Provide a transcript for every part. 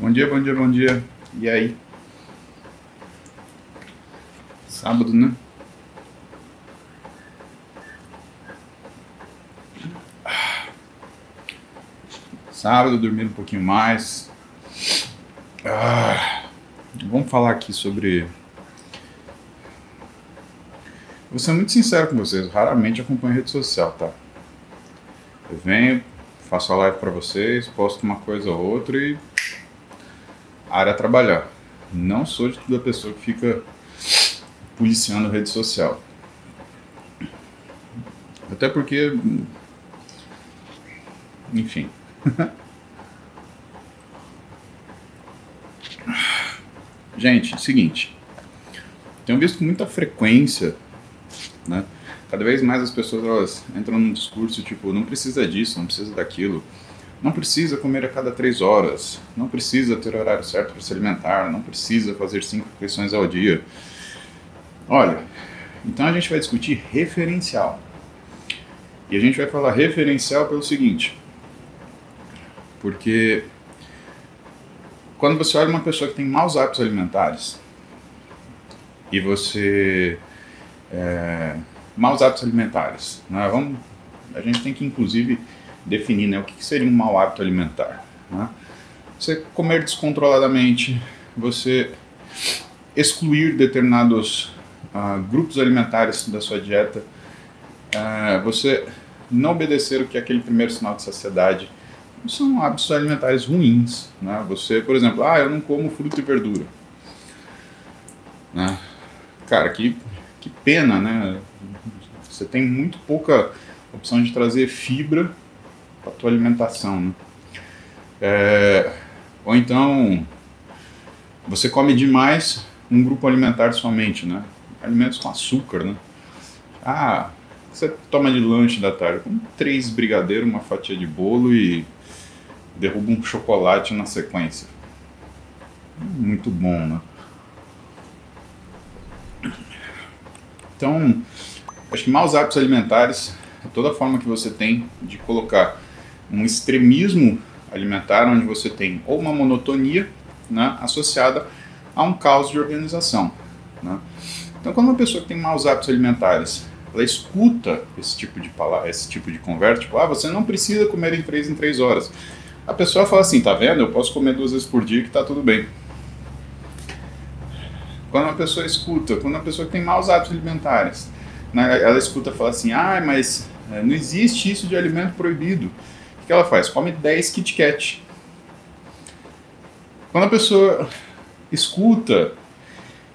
Bom dia, bom dia, bom dia. E aí? Sábado, né? Sábado, dormindo um pouquinho mais. Ah, vamos falar aqui sobre. Vou ser muito sincero com vocês, raramente acompanho rede social, tá? Eu venho, faço a live para vocês, posto uma coisa ou outra e área a trabalhar. Não sou de toda pessoa que fica policiando rede social. Até porque. Enfim. Gente, seguinte. Tenho visto com muita frequência, né? Cada vez mais as pessoas elas entram num discurso tipo, não precisa disso, não precisa daquilo. Não precisa comer a cada três horas. Não precisa ter horário certo para se alimentar. Não precisa fazer cinco refeições ao dia. Olha, então a gente vai discutir referencial. E a gente vai falar referencial pelo seguinte. Porque quando você olha uma pessoa que tem maus hábitos alimentares e você. É, maus hábitos alimentares. Né? Vamos, a gente tem que, inclusive, definir né, o que seria um mau hábito alimentar. Né? Você comer descontroladamente, você excluir determinados uh, grupos alimentares da sua dieta, uh, você não obedecer o que é aquele primeiro sinal de saciedade, são hábitos alimentares ruins. Né? Você, por exemplo, ah, eu não como fruta e verdura. Né? Cara, que, que pena, né? Você tem muito pouca opção de trazer fibra para tua alimentação, né? É, ou então você come demais um grupo alimentar somente, né? Alimentos com açúcar, né? Ah, você toma de lanche da tarde com três brigadeiros, uma fatia de bolo e derruba um chocolate na sequência. Muito bom, né? Então, acho que maus hábitos alimentares é toda forma que você tem de colocar um extremismo alimentar, onde você tem ou uma monotonia né, associada a um caos de organização. Né? Então, quando uma pessoa que tem maus hábitos alimentares, ela escuta esse tipo de palavra, esse tipo de conversa, tipo, ah, você não precisa comer em três em três horas. A pessoa fala assim, tá vendo? Eu posso comer duas vezes por dia que tá tudo bem. Quando uma pessoa escuta, quando uma pessoa tem maus hábitos alimentares, né, ela escuta falar assim, ah, mas é, não existe isso de alimento proibido. Que ela faz? Come 10 Kit Kat. Quando a pessoa escuta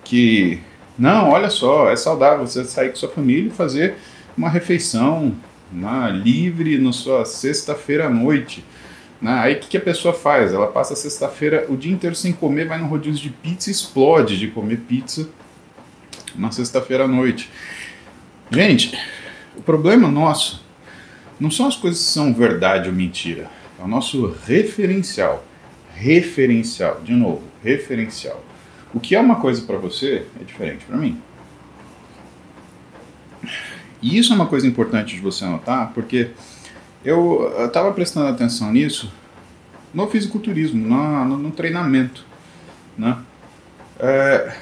que, não, olha só, é saudável você sair com sua família e fazer uma refeição né, livre na sua sexta-feira à noite. Né? Aí o que, que, a pessoa faz? Ela passa a sexta-feira o dia inteiro sem comer, vai no rodízio de pizza e explode de comer pizza na sexta-feira à noite. Gente, o problema nosso não são as coisas que são verdade ou mentira, é o nosso referencial. Referencial, de novo, referencial. O que é uma coisa para você é diferente para mim. E isso é uma coisa importante de você anotar, porque eu estava prestando atenção nisso no fisiculturismo, no, no, no treinamento, né? É,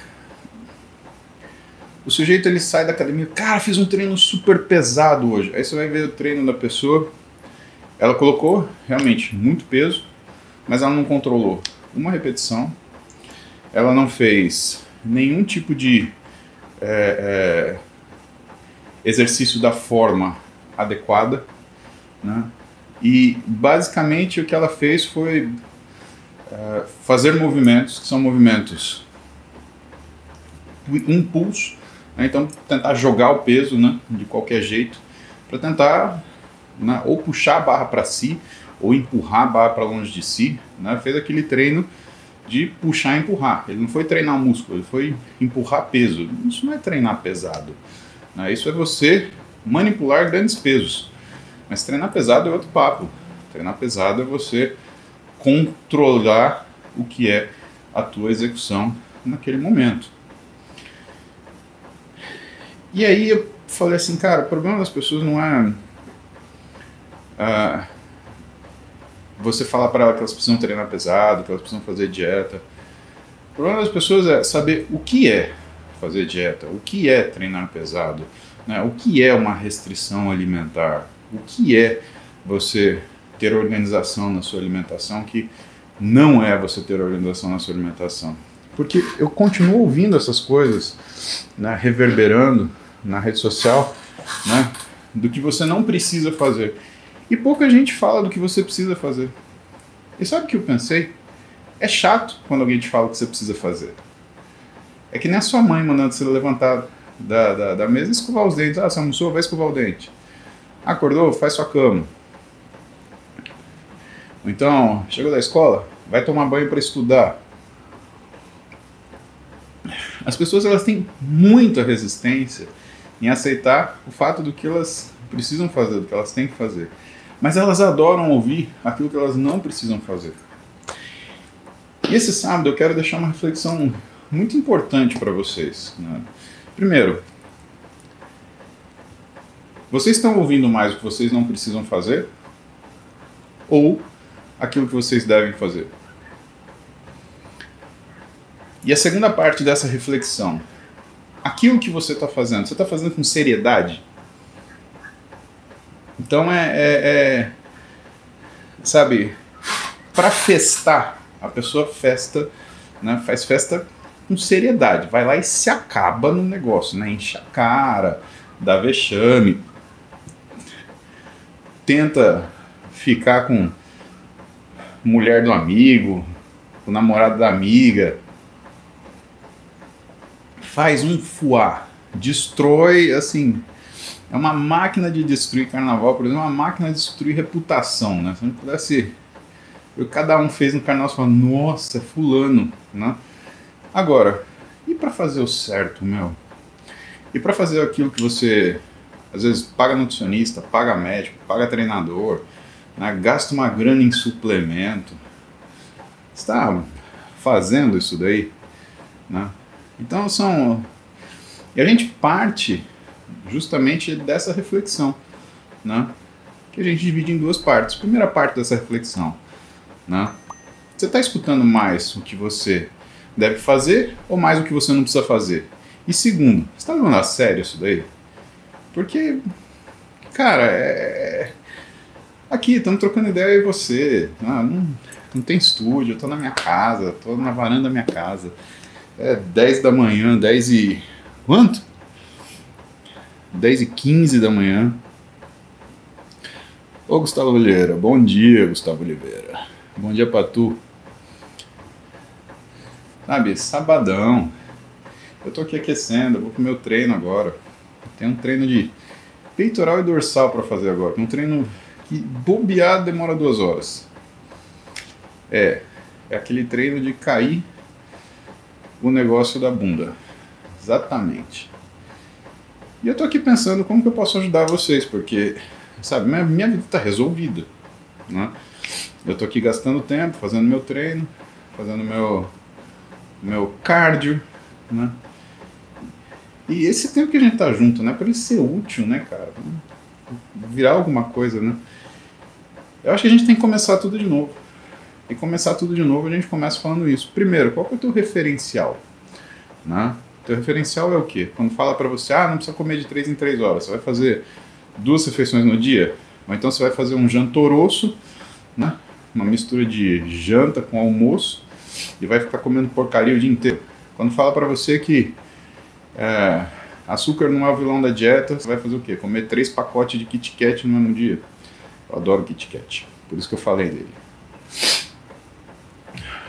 o sujeito ele sai da academia, cara, fiz um treino super pesado hoje. Aí você vai ver o treino da pessoa, ela colocou realmente muito peso, mas ela não controlou uma repetição, ela não fez nenhum tipo de é, é, exercício da forma adequada, né? E basicamente o que ela fez foi uh, fazer movimentos que são movimentos impulso? Então tentar jogar o peso né, de qualquer jeito para tentar né, ou puxar a barra para si ou empurrar a barra para longe de si. Né? Fez aquele treino de puxar e empurrar. Ele não foi treinar músculo, ele foi empurrar peso. Isso não é treinar pesado. Né? Isso é você manipular grandes pesos. Mas treinar pesado é outro papo. Treinar pesado é você controlar o que é a tua execução naquele momento. E aí eu falei assim, cara, o problema das pessoas não é uh, você falar para elas que elas precisam treinar pesado, que elas precisam fazer dieta. O problema das pessoas é saber o que é fazer dieta, o que é treinar pesado, né? o que é uma restrição alimentar, o que é você ter organização na sua alimentação, que não é você ter organização na sua alimentação. Porque eu continuo ouvindo essas coisas, né, reverberando na rede social, né, do que você não precisa fazer. E pouca gente fala do que você precisa fazer. E sabe o que eu pensei? É chato quando alguém te fala o que você precisa fazer. É que nem a sua mãe mandando você levantar da, da, da mesa e escovar os dentes. Ah, você almoçou? Vai escovar o dente. Acordou? Faz sua cama. Então, chegou da escola? Vai tomar banho para estudar. As pessoas elas têm muita resistência em aceitar o fato do que elas precisam fazer, do que elas têm que fazer. Mas elas adoram ouvir aquilo que elas não precisam fazer. E esse sábado eu quero deixar uma reflexão muito importante para vocês. Né? Primeiro, vocês estão ouvindo mais o que vocês não precisam fazer? Ou aquilo que vocês devem fazer? E a segunda parte dessa reflexão, aquilo que você está fazendo, você está fazendo com seriedade? Então é, é, é sabe, para festar, a pessoa festa, né, faz festa com seriedade, vai lá e se acaba no negócio, né, enche a cara, dá vexame, tenta ficar com mulher do amigo, o namorado da amiga, faz um fuá, destrói, assim, é uma máquina de destruir carnaval, por exemplo, é uma máquina de destruir reputação, né? Se não pudesse. Cada um fez no carnaval e falou, nossa, fulano, né? Agora, e para fazer o certo, meu? E para fazer aquilo que você às vezes paga nutricionista, paga médico, paga treinador, né? gasta uma grana em suplemento, está fazendo isso daí, né? Então são e a gente parte justamente dessa reflexão, né? Que a gente divide em duas partes. Primeira parte dessa reflexão, né? Você está escutando mais o que você deve fazer ou mais o que você não precisa fazer? E segundo, você está levando a sério isso daí? Porque, cara, é... aqui estamos trocando ideia e você, ah, não, não tem estúdio, eu tô na minha casa, tô na varanda da minha casa. É 10 da manhã, 10 e. Quanto? 10 e 15 da manhã. Ô Gustavo Oliveira, bom dia, Gustavo Oliveira. Bom dia pra tu. Sabe, sabadão. Eu tô aqui aquecendo, vou pro meu treino agora. Tem um treino de peitoral e dorsal para fazer agora. Um treino que bobeado demora duas horas. É, é aquele treino de cair o negócio da bunda. Exatamente. E eu tô aqui pensando como que eu posso ajudar vocês, porque, sabe, minha, minha vida está resolvida. Né? Eu tô aqui gastando tempo, fazendo meu treino, fazendo meu, meu cardio, né? E esse tempo que a gente tá junto, né? Para ele ser útil, né, cara? Virar alguma coisa, né? Eu acho que a gente tem que começar tudo de novo. E começar tudo de novo, a gente começa falando isso. Primeiro, qual é o teu referencial? Né? Teu referencial é o quê? Quando fala para você, ah, não precisa comer de 3 em 3 horas, você vai fazer duas refeições no dia? Ou então você vai fazer um jantoroço, né? uma mistura de janta com almoço, e vai ficar comendo porcaria o dia inteiro. Quando fala para você que é, açúcar não é o vilão da dieta, você vai fazer o quê? Comer três pacotes de Kit Kat no mesmo dia. Eu adoro Kit Kat, por isso que eu falei dele.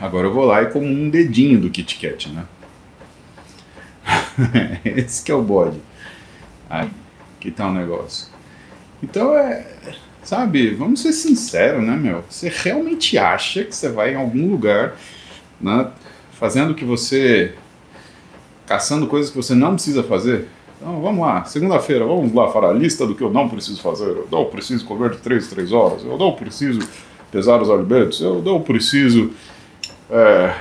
Agora eu vou lá e como um dedinho do Kit Kat, né? Esse que é o bode. Aí, que tal o negócio. Então é. Sabe, vamos ser sinceros, né, meu? Você realmente acha que você vai em algum lugar, né, fazendo que você. caçando coisas que você não precisa fazer? Então vamos lá, segunda-feira, vamos lá para a lista do que eu não preciso fazer. Eu não preciso comer de 3 3 horas, eu não preciso pesar os alimentos, eu não preciso. É,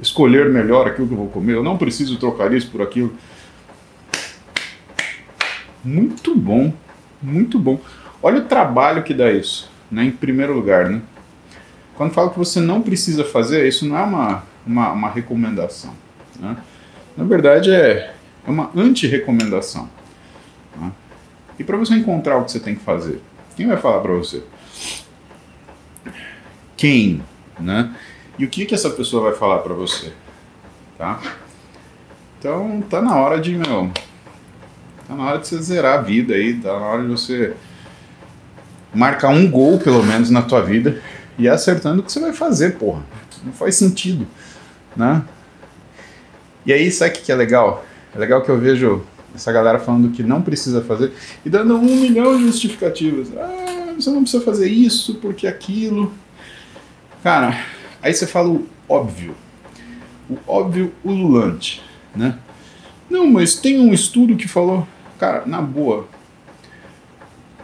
escolher melhor aquilo que eu vou comer, eu não preciso trocar isso por aquilo. Muito bom, muito bom. Olha o trabalho que dá isso, né? Em primeiro lugar, né? Quando falo que você não precisa fazer, isso não é uma, uma, uma recomendação. Né? Na verdade, é, é uma anti-recomendação. Né? E para você encontrar o que você tem que fazer, quem vai falar para você? Quem? Né? E o que, que essa pessoa vai falar para você? Tá? Então, tá na hora de, meu, tá na hora de você zerar a vida aí, tá na hora de você marcar um gol, pelo menos, na tua vida e acertando o que você vai fazer, porra. Não faz sentido, né? E aí, sabe o que é legal? É legal que eu vejo essa galera falando que não precisa fazer e dando um milhão de justificativas. Ah, você não precisa fazer isso porque aquilo. Cara, aí você fala o óbvio. O óbvio ululante, né? Não, mas tem um estudo que falou. Cara, na boa,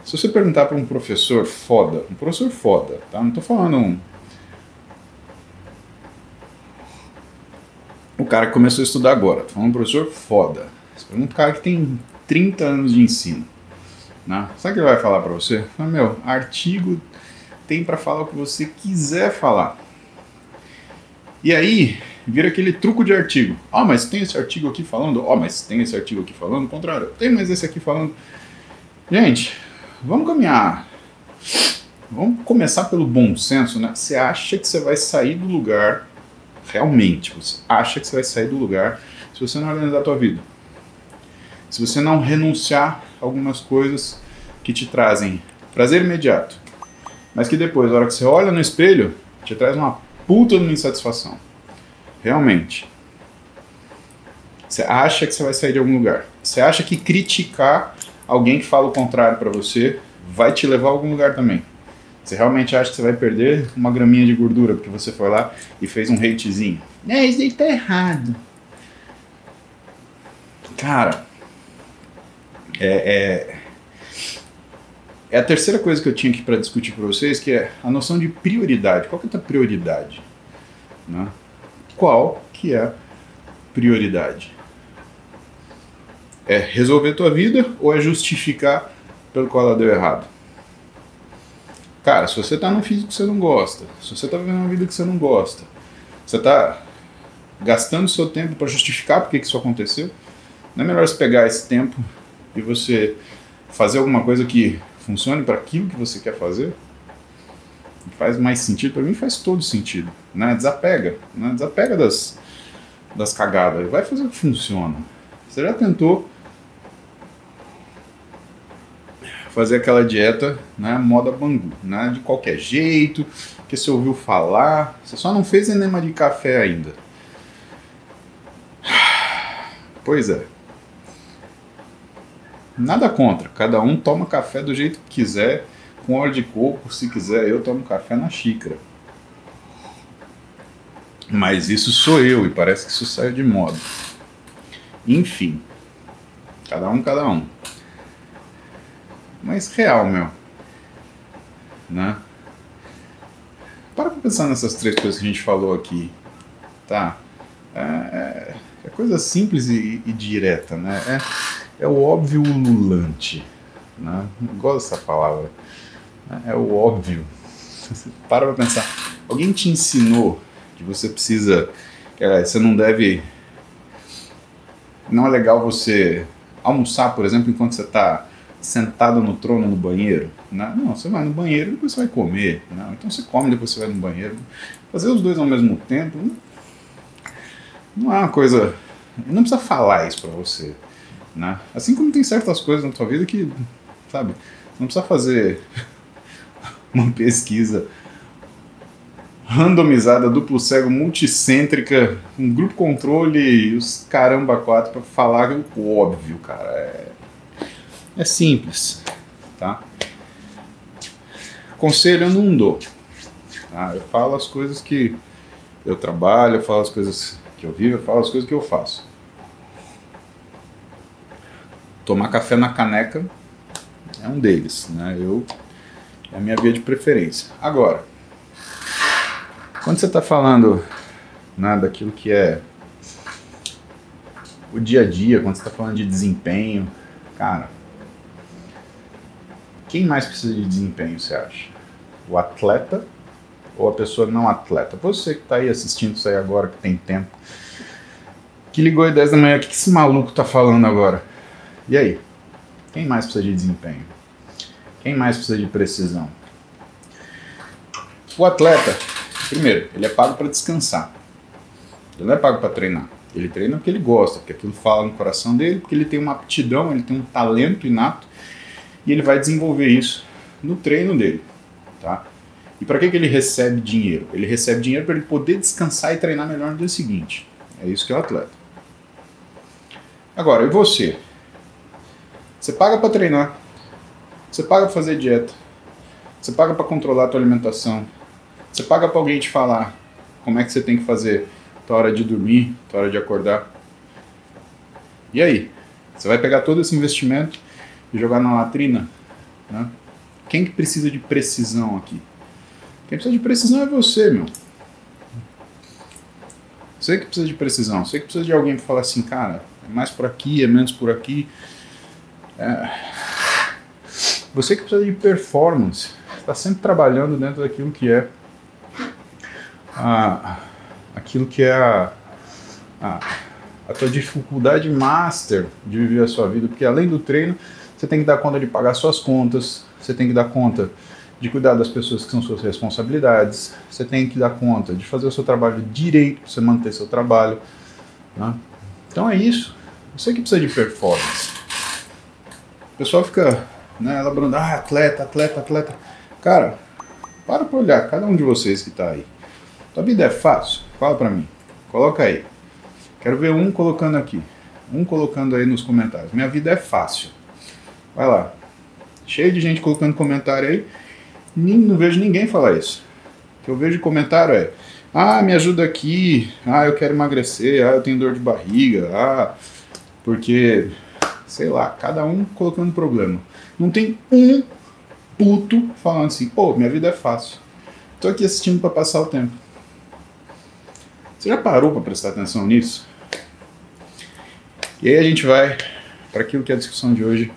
se você perguntar para um professor foda, um professor foda, tá? Não tô falando um. O cara que começou a estudar agora, tô falando um professor foda. Você pergunta um cara que tem 30 anos de ensino. Né? Sabe o que ele vai falar para você? Fala, meu, artigo tem para falar o que você quiser falar. E aí, vira aquele truco de artigo. Ah, oh, mas tem esse artigo aqui falando. Ó, oh, mas tem esse artigo aqui falando. Contrário, tem mais esse aqui falando. Gente, Vamos caminhar. Vamos começar pelo bom senso, né? Você acha que você vai sair do lugar, realmente, você acha que você vai sair do lugar se você não organizar a tua vida. Se você não renunciar a algumas coisas que te trazem prazer imediato, mas que depois, na hora que você olha no espelho, te traz uma puta de uma insatisfação. Realmente. Você acha que você vai sair de algum lugar. Você acha que criticar alguém que fala o contrário para você vai te levar a algum lugar também. Você realmente acha que você vai perder uma graminha de gordura porque você foi lá e fez um hatezinho? É, isso aí tá errado. Cara, é, é, é a terceira coisa que eu tinha aqui para discutir para vocês, que é a noção de prioridade. Qual que é a tua prioridade? Né? Qual que é a prioridade? É resolver tua vida ou é justificar pelo qual ela deu errado? Cara, se você tá num físico que você não gosta, se você tá vivendo uma vida que você não gosta, você tá gastando seu tempo para justificar porque que isso aconteceu, não é melhor você pegar esse tempo e você fazer alguma coisa que funcione para aquilo que você quer fazer? Faz mais sentido? Para mim faz todo sentido. Né? Desapega. Né? Desapega das, das cagadas. Vai fazer o que funciona. Você já tentou fazer aquela dieta, né, moda bangu, né, de qualquer jeito, que você ouviu falar, você só não fez enema de café ainda. Pois é. Nada contra, cada um toma café do jeito que quiser, com óleo de coco, se quiser, eu tomo café na xícara. Mas isso sou eu e parece que isso saiu de moda. Enfim, cada um, cada um mas real, meu. Né? Para pra pensar nessas três coisas que a gente falou aqui, tá? É, é, é coisa simples e, e, direta, né? É, é o óbvio ululante, né? Não gosto dessa palavra. É o óbvio. Para pra pensar. Alguém te ensinou que você precisa, que você não deve, não é legal você almoçar, por exemplo, enquanto você está sentado no trono no banheiro. Né? Não, você vai no banheiro e depois você vai comer. Né? Então você come depois você vai no banheiro. Fazer os dois ao mesmo tempo não é uma coisa. Não precisa falar isso para você. Né? Assim como tem certas coisas na tua vida que, sabe, não precisa fazer uma pesquisa randomizada, duplo cego, multicêntrica, um grupo controle e os caramba quatro para falar o óbvio, cara. É é simples, tá? Conselho eu não dou. Tá? Eu falo as coisas que eu trabalho, eu falo as coisas que eu vivo, eu falo as coisas que eu faço. Tomar café na caneca é um deles, né? Eu é a minha via de preferência. Agora, quando você está falando né, daquilo que é o dia a dia, quando você está falando de desempenho, cara, quem mais precisa de desempenho, você acha? O atleta ou a pessoa não atleta, você que está aí assistindo isso aí agora, que tem tempo, que ligou às 10 da manhã, o que, que esse maluco está falando agora? E aí? Quem mais precisa de desempenho? Quem mais precisa de precisão? O atleta, primeiro, ele é pago para descansar. Ele não é pago para treinar. Ele treina porque ele gosta, porque aquilo fala no coração dele, porque ele tem uma aptidão, ele tem um talento inato e ele vai desenvolver isso no treino dele, tá? E para que, que ele recebe dinheiro? Ele recebe dinheiro para ele poder descansar e treinar melhor no dia seguinte. É isso que é o atleta. Agora, e você? Você paga para treinar, você paga para fazer dieta, você paga para controlar a tua alimentação, você paga para alguém te falar como é que você tem que fazer tua hora de dormir, tua hora de acordar. E aí? Você vai pegar todo esse investimento e jogar na latrina? Né? Quem que precisa de precisão aqui? Quem precisa de precisão é você, meu. Você que precisa de precisão. Você que precisa de alguém para falar assim, cara, é mais por aqui, é menos por aqui. É... Você que precisa de performance. Está sempre trabalhando dentro daquilo que é a, aquilo que é a, a, a tua dificuldade master de viver a sua vida, porque além do treino, você tem que dar conta de pagar suas contas, você tem que dar conta de cuidar das pessoas que são suas responsabilidades, você tem que dar conta de fazer o seu trabalho direito você manter seu trabalho. Né? Então é isso. Você que precisa de performance. O pessoal fica né, elaborando, ah, atleta, atleta, atleta. Cara, para para olhar cada um de vocês que está aí. Tua vida é fácil? Fala para mim. Coloca aí. Quero ver um colocando aqui. Um colocando aí nos comentários. Minha vida é fácil. Vai lá. Cheio de gente colocando comentário aí. Nem, não vejo ninguém falar isso. O que eu vejo de comentário é: ah, me ajuda aqui. Ah, eu quero emagrecer. Ah, eu tenho dor de barriga. Ah, porque, sei lá, cada um colocando problema. Não tem um puto falando assim: pô, minha vida é fácil. Tô aqui assistindo para passar o tempo. Você já parou para prestar atenção nisso? E aí a gente vai para aquilo que é a discussão de hoje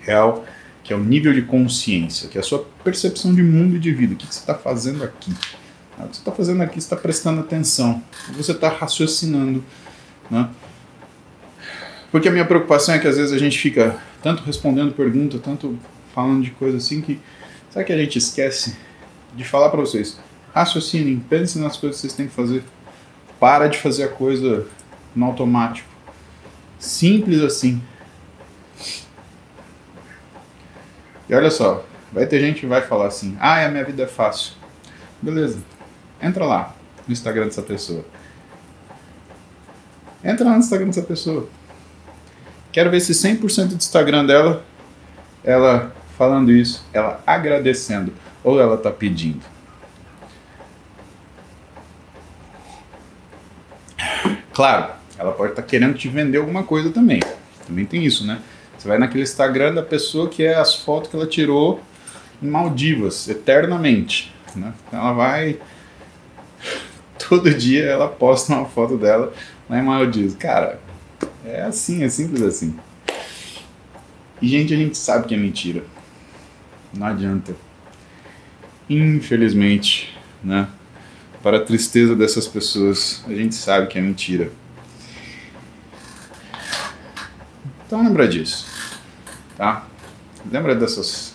real, que é o nível de consciência, que é a sua percepção de mundo e de vida. O que você está fazendo aqui? O que você está fazendo aqui, você está prestando atenção, você está raciocinando. Né? Porque a minha preocupação é que às vezes a gente fica tanto respondendo pergunta, tanto falando de coisas assim, que sabe que a gente esquece de falar para vocês? Raciocinem, pensem nas coisas que vocês têm que fazer. Para de fazer a coisa no automático. Simples assim. E olha só, vai ter gente que vai falar assim: ah, a minha vida é fácil. Beleza, entra lá no Instagram dessa pessoa. Entra lá no Instagram dessa pessoa. Quero ver se 100% do Instagram dela, ela falando isso, ela agradecendo, ou ela está pedindo. Claro, ela pode estar tá querendo te vender alguma coisa também. Também tem isso, né? Você vai naquele Instagram da pessoa que é as fotos que ela tirou em Maldivas, eternamente. Né? Ela vai. Todo dia ela posta uma foto dela lá em Maldivas. Cara, é assim, é simples assim. E, gente, a gente sabe que é mentira. Não adianta. Infelizmente, né? Para a tristeza dessas pessoas, a gente sabe que é mentira. Então lembra disso, tá? Lembra dessas,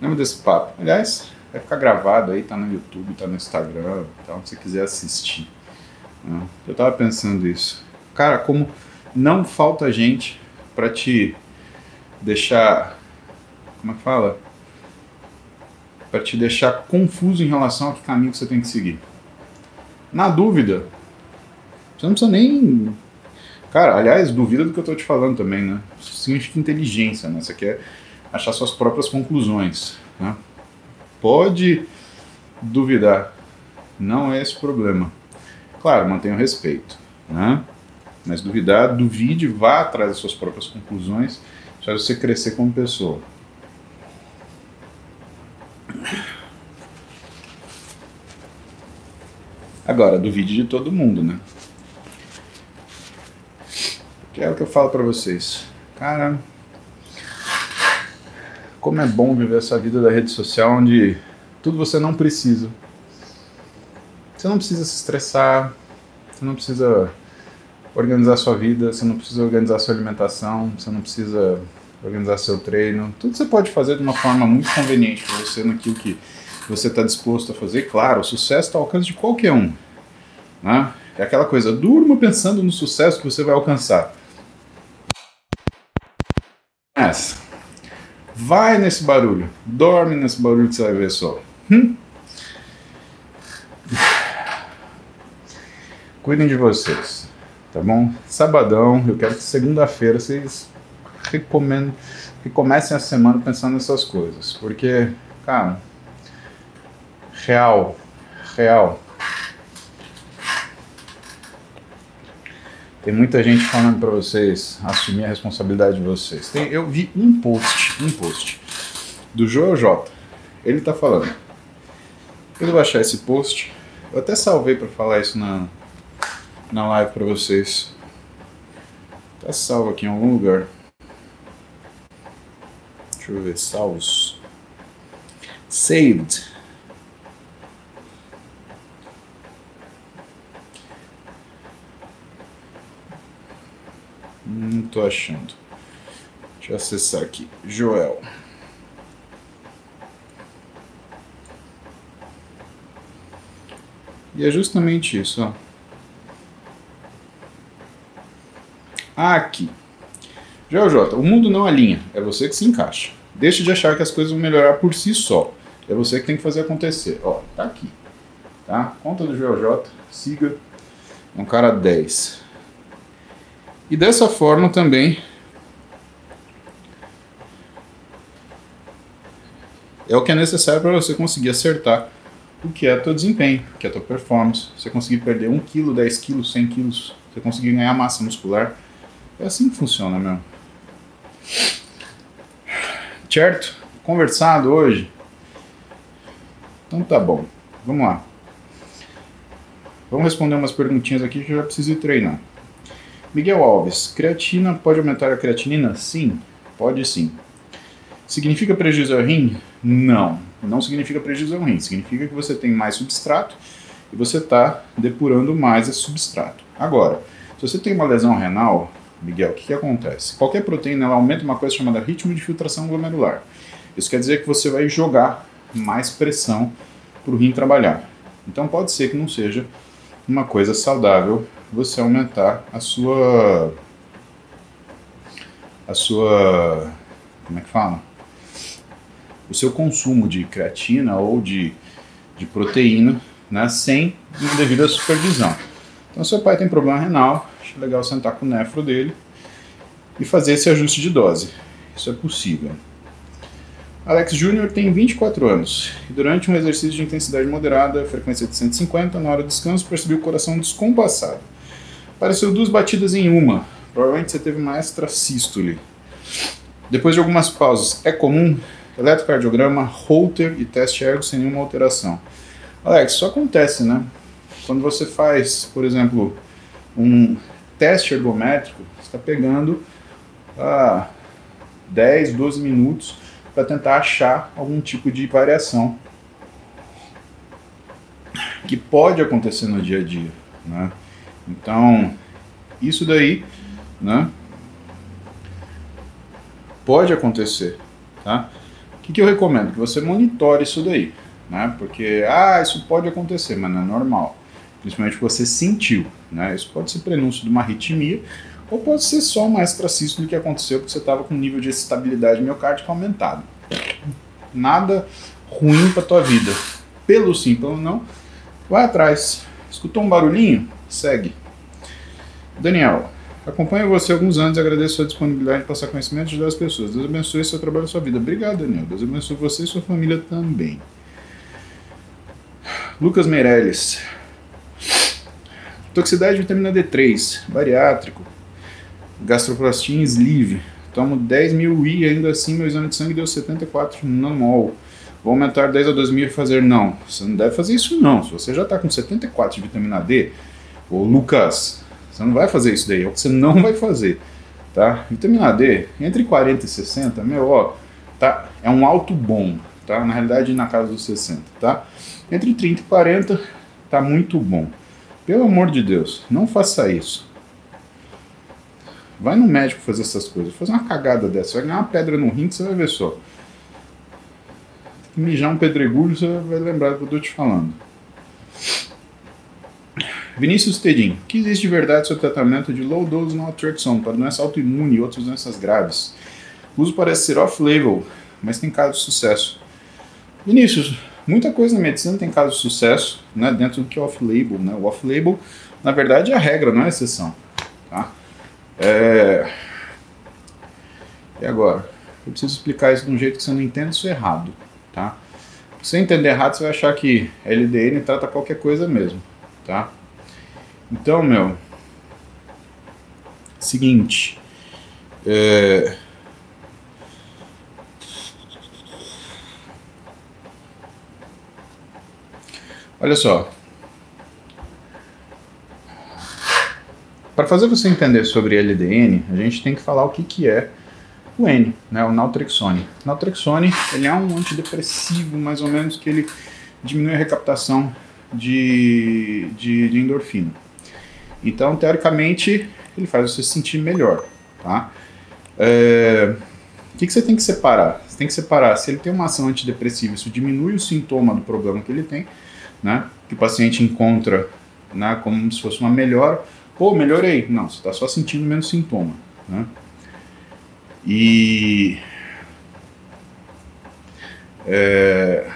lembra desse papo. Aliás, vai ficar gravado aí, tá no YouTube, tá no Instagram, se você quiser assistir. Né? Eu tava pensando isso, cara, como não falta gente para te deixar, como é que fala? para te deixar confuso em relação a que caminho que você tem que seguir. Na dúvida, você não precisa nem. Cara, aliás, duvida do que eu estou te falando também, né? Isso significa inteligência, né? Você quer achar suas próprias conclusões, né? Pode duvidar, não é esse o problema. Claro, mantenha o respeito, né? Mas duvidar, duvide, vá atrás das suas próprias conclusões, para você crescer como pessoa. Agora, duvide de todo mundo, né? Que é o que eu falo para vocês. Cara, como é bom viver essa vida da rede social onde Tudo você não precisa. Você não precisa se estressar, você não precisa organizar sua vida, você não precisa organizar sua alimentação, você não precisa organizar seu treino. Tudo você pode fazer de uma forma muito conveniente para você naquilo que você está disposto a fazer. Claro, o sucesso está ao alcance de qualquer um. Né? É aquela coisa, durma pensando no sucesso que você vai alcançar. Mas, vai nesse barulho, dorme nesse barulho que você vai ver só. Hum? Cuidem de vocês, tá bom? Sabadão, eu quero que segunda-feira vocês recomendo que comecem a semana pensando nessas coisas, porque, cara, real, real. Tem muita gente falando para vocês assumir a responsabilidade de vocês. Tem, eu vi um post, um post do Joel J. Ele tá falando. Eu vou achar esse post. Eu até salvei para falar isso na, na live para vocês. Tá salvo aqui em algum lugar. Deixa eu ver, salvos. Saved. Não tô achando. Deixa eu acessar aqui. Joel. E é justamente isso, ó. Aqui. Joel J, o mundo não alinha, é você que se encaixa. Deixe de achar que as coisas vão melhorar por si só. É você que tem que fazer acontecer. Ó, tá aqui. Tá? Conta do Joel J, siga. É um cara 10. E dessa forma também é o que é necessário para você conseguir acertar o que é teu desempenho, o que é tua performance. Você conseguir perder 1 kg, 10 kg, 100 kg, você conseguir ganhar massa muscular. É assim que funciona, meu. Certo? Conversado hoje? Então tá bom. Vamos lá. Vamos responder umas perguntinhas aqui que eu já preciso ir treinar. Miguel Alves, creatina pode aumentar a creatinina? Sim, pode sim. Significa prejuízo ao rim? Não, não significa prejuízo ao rim. Significa que você tem mais substrato e você está depurando mais esse substrato. Agora, se você tem uma lesão renal, Miguel, o que, que acontece? Qualquer proteína ela aumenta uma coisa chamada ritmo de filtração glomerular. Isso quer dizer que você vai jogar mais pressão para o rim trabalhar. Então pode ser que não seja uma coisa saudável você aumentar a sua a sua como é que fala o seu consumo de creatina ou de, de proteína né, sem devida supervisão. Então, seu pai tem problema renal, acho legal sentar com o nefro dele e fazer esse ajuste de dose. Isso é possível. Alex Júnior tem 24 anos e durante um exercício de intensidade moderada, frequência de 150, na hora do descanso, percebeu o coração descompassado. Pareceu duas batidas em uma. Provavelmente você teve uma extrasístole. Depois de algumas pausas, é comum eletrocardiograma, Holter e teste ergo sem nenhuma alteração. Alex, isso acontece, né? Quando você faz, por exemplo, um teste ergométrico, você está pegando ah, 10, 12 minutos para tentar achar algum tipo de variação que pode acontecer no dia a dia, né? Então, isso daí, né, pode acontecer, tá? O que, que eu recomendo? Que você monitore isso daí, né? Porque, ah, isso pode acontecer, mas não é normal. Principalmente você sentiu, né? Isso pode ser prenúncio de uma arritmia ou pode ser só uma extracístole que aconteceu porque você estava com um nível de estabilidade miocárdica aumentado. Nada ruim para tua vida. Pelo sim, pelo não, vai atrás. Escutou um barulhinho? Segue. Daniel, acompanho você há alguns anos e agradeço a sua disponibilidade de passar conhecimento e ajudar as pessoas. Deus abençoe seu trabalho e sua vida. Obrigado, Daniel. Deus abençoe você e sua família também. Lucas Meirelles. Toxicidade de vitamina D3, bariátrico, gastroplastia sleeve. Tomo 10 mil I ainda assim meu exame de sangue deu 74 nanomol. Vou aumentar 10 a 2 mil e fazer não. Você não deve fazer isso não. Se você já está com 74 de vitamina D, Ô Lucas, você não vai fazer isso daí, é o que você não vai fazer, tá? Vitamina D, entre 40 e 60, meu, ó, tá, é um alto bom, tá? Na realidade, na casa dos 60, tá? Entre 30 e 40 tá muito bom. Pelo amor de Deus, não faça isso. Vai no médico fazer essas coisas. Fazer uma cagada dessa. Vai ganhar uma pedra no rim que você vai ver só. Mijar um pedregulho, você vai lembrar do que eu tô te falando. Vinícius Tedin, o que existe de verdade sobre tratamento de low dose naltrexone para doença autoimune e outras doenças graves? O uso parece ser off-label, mas tem casos de sucesso. Vinícius, muita coisa na medicina tem casos de sucesso, né, dentro do que é off-label. Né? O off-label, na verdade, é a regra, não é a exceção. Tá? É... E agora? Eu preciso explicar isso de um jeito que você não entenda isso errado. Tá? Se você entender errado, você vai achar que LDN trata qualquer coisa mesmo. Tá? Então, meu. Seguinte. É... Olha só. Para fazer você entender sobre LDN, a gente tem que falar o que, que é o N, né, o naltrexone. Naltrexone ele é um antidepressivo, mais ou menos, que ele diminui a recaptação de, de, de endorfina. Então, teoricamente, ele faz você se sentir melhor, tá? É, o que, que você tem que separar? Você tem que separar se ele tem uma ação antidepressiva, isso diminui o sintoma do problema que ele tem, né? Que o paciente encontra né, como se fosse uma melhora. Pô, melhorei. Não, você está só sentindo menos sintoma, né? E... É,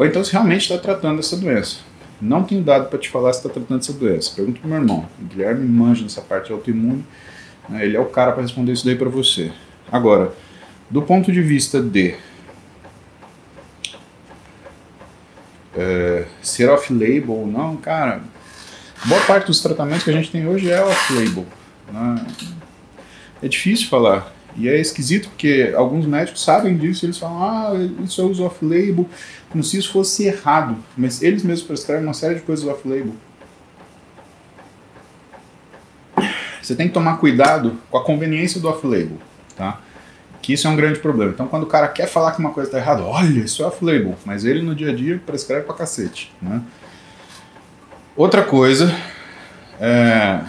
ou então se realmente está tratando essa doença. Não tenho dado para te falar se está tratando essa doença. Pergunta para meu irmão. O Guilherme manja nessa parte autoimune. Né? Ele é o cara para responder isso daí para você. Agora, do ponto de vista de é, ser off-label ou não, cara, boa parte dos tratamentos que a gente tem hoje é off-label. Né? É difícil falar. E é esquisito porque alguns médicos sabem disso, eles falam, ah, isso é uso off-label, como se isso fosse errado, mas eles mesmos prescrevem uma série de coisas off-label. Você tem que tomar cuidado com a conveniência do off-label, tá? Que isso é um grande problema. Então, quando o cara quer falar que uma coisa está errada, olha, isso é off-label, mas ele no dia a dia prescreve pra cacete, né? Outra coisa é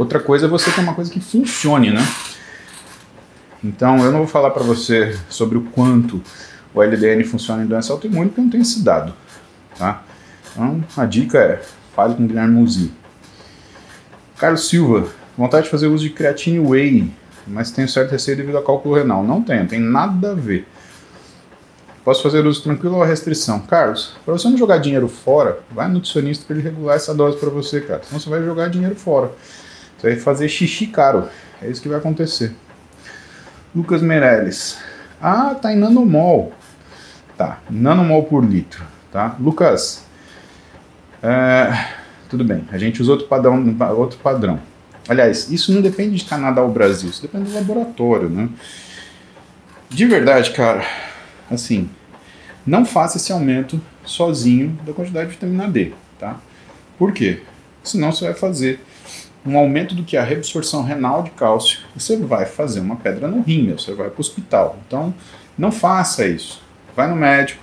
Outra coisa é você ter uma coisa que funcione, né? Então, eu não vou falar para você sobre o quanto o LDN funciona em doença autoimune, porque eu não tenho esse dado, tá? Então, a dica é, fale com o Guilherme Muzi. Carlos Silva, vontade de fazer uso de creatine whey, mas tenho certo receio devido ao cálculo renal. Não tenho, tem nada a ver. Posso fazer uso tranquilo ou a restrição? Carlos, para você não jogar dinheiro fora, vai no nutricionista para ele regular essa dose para você, cara. Senão você vai jogar dinheiro fora. Você vai fazer xixi caro. É isso que vai acontecer. Lucas Meirelles. Ah, tá em nanomol. Tá, nanomol por litro. Tá? Lucas, é, tudo bem. A gente usa outro padrão, outro padrão. Aliás, isso não depende de Canadá ou Brasil, isso depende do laboratório, né? De verdade, cara, assim, não faça esse aumento sozinho da quantidade de vitamina D, tá? Por quê? Senão você vai fazer um aumento do que a reabsorção renal de cálcio, você vai fazer uma pedra no rim, você vai para o hospital. Então, não faça isso. Vai no médico,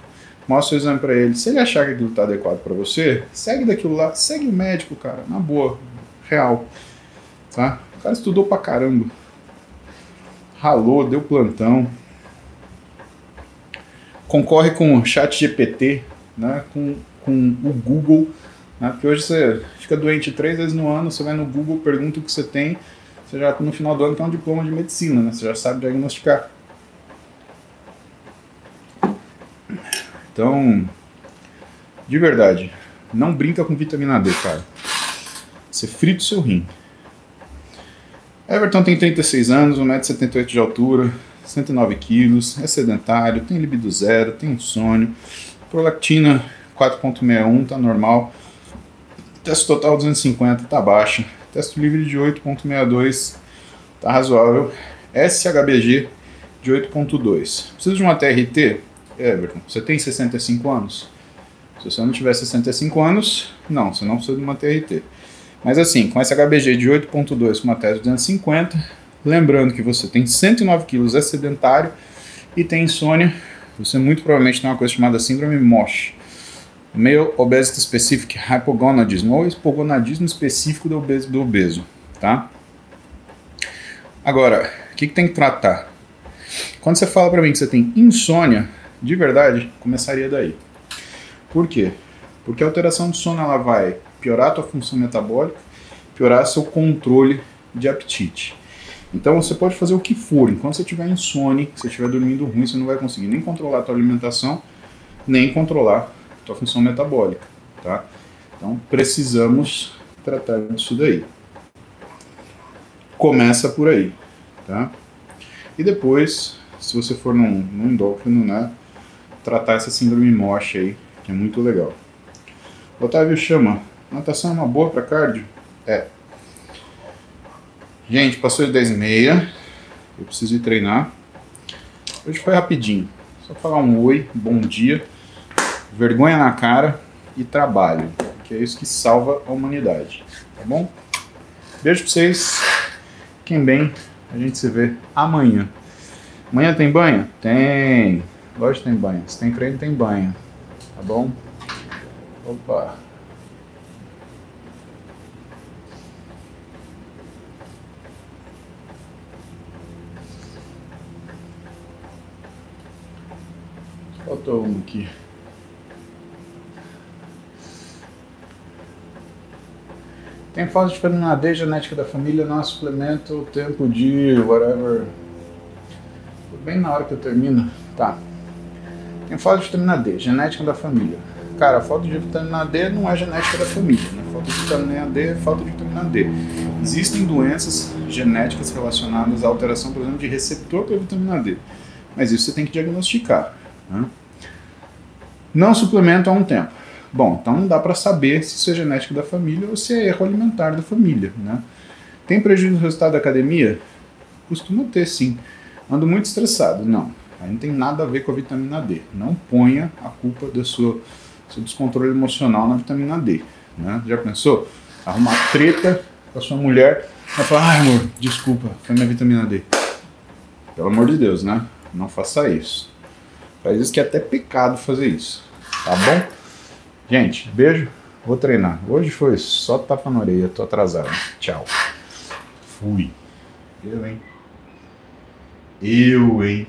mostra o exame para ele. Se ele achar que aquilo está adequado para você, segue daquilo lá, segue o médico, cara, na boa, real. Tá? O cara estudou pra caramba. Ralou, deu plantão. Concorre com o chat GPT, né, com, com o Google né? Porque hoje você fica doente três vezes no ano, você vai no Google, pergunta o que você tem, você já no final do ano tem um diploma de medicina, né? Você já sabe diagnosticar. Então, de verdade, não brinca com vitamina D, cara. Você frita o seu rim. Everton tem 36 anos, 1,78m de altura, 109 quilos, é sedentário, tem libido zero, tem insônio, prolactina 4.61, tá normal. Testo total 250 tá baixo. Testo livre de 8.62 tá razoável. SHBG de 8.2. Precisa de uma TRT? Everton, você tem 65 anos? Se você não tiver 65 anos, não, você não precisa de uma TRT. Mas assim, com SHBG de 8.2 com uma tese de 250, Lembrando que você tem 109 quilos, é sedentário e tem insônia, você muito provavelmente tem uma coisa chamada síndrome MOSH. Male Obesity Specific Hypogonadism, ou hipogonadismo específico do obeso, do obeso tá? Agora, o que, que tem que tratar? Quando você fala para mim que você tem insônia, de verdade, começaria daí. Por quê? Porque a alteração de sono ela vai piorar a tua função metabólica, piorar seu controle de apetite. Então você pode fazer o que for, enquanto você tiver insônia, se você estiver dormindo ruim, você não vai conseguir nem controlar a tua alimentação, nem controlar a tua função metabólica, tá? Então precisamos tratar disso daí. Começa por aí, tá? E depois, se você for num, num endócrino, né, tratar essa síndrome MOSH aí, que é muito legal. Otávio chama, natação é uma boa para cardio? É. Gente, passou de 10 e meia, eu preciso ir treinar. Hoje foi rapidinho, só falar um oi, bom dia, vergonha na cara e trabalho, que é isso que salva a humanidade, tá bom? Beijo pra vocês, fiquem bem, a gente se vê amanhã. Amanhã tem banho? Tem. Lógico que tem banho. Se tem treino, tem banho. Tá bom? Opa. Um aqui. Tem falta de vitamina D genética da família, não suplemento, tempo de whatever. Bem na hora que eu termino. Tá. Tem falta de vitamina D, genética da família. Cara, a falta de vitamina D não é genética da família, né? Falta de vitamina D é falta de vitamina D. Existem doenças genéticas relacionadas à alteração, por exemplo, de receptor para vitamina D. Mas isso você tem que diagnosticar. Né? Não suplemento há um tempo. Bom, então não dá para saber se isso é genética da família ou se é erro alimentar da família. Né? Tem prejuízo no resultado da academia? Costuma ter, sim. Ando muito estressado. Não. Aí não tem nada a ver com a vitamina D. Não ponha a culpa do seu, seu descontrole emocional na vitamina D. Né? Já pensou? Arrumar treta com a sua mulher e falar, ai amor, desculpa, foi minha vitamina D. Pelo amor de Deus, né? Não faça isso. Faz isso que é até pecado fazer isso. Tá bom? Gente, beijo. Vou treinar. Hoje foi só tapa na orelha, tô atrasado. Tchau. Fui. Eu, hein? Eu, hein?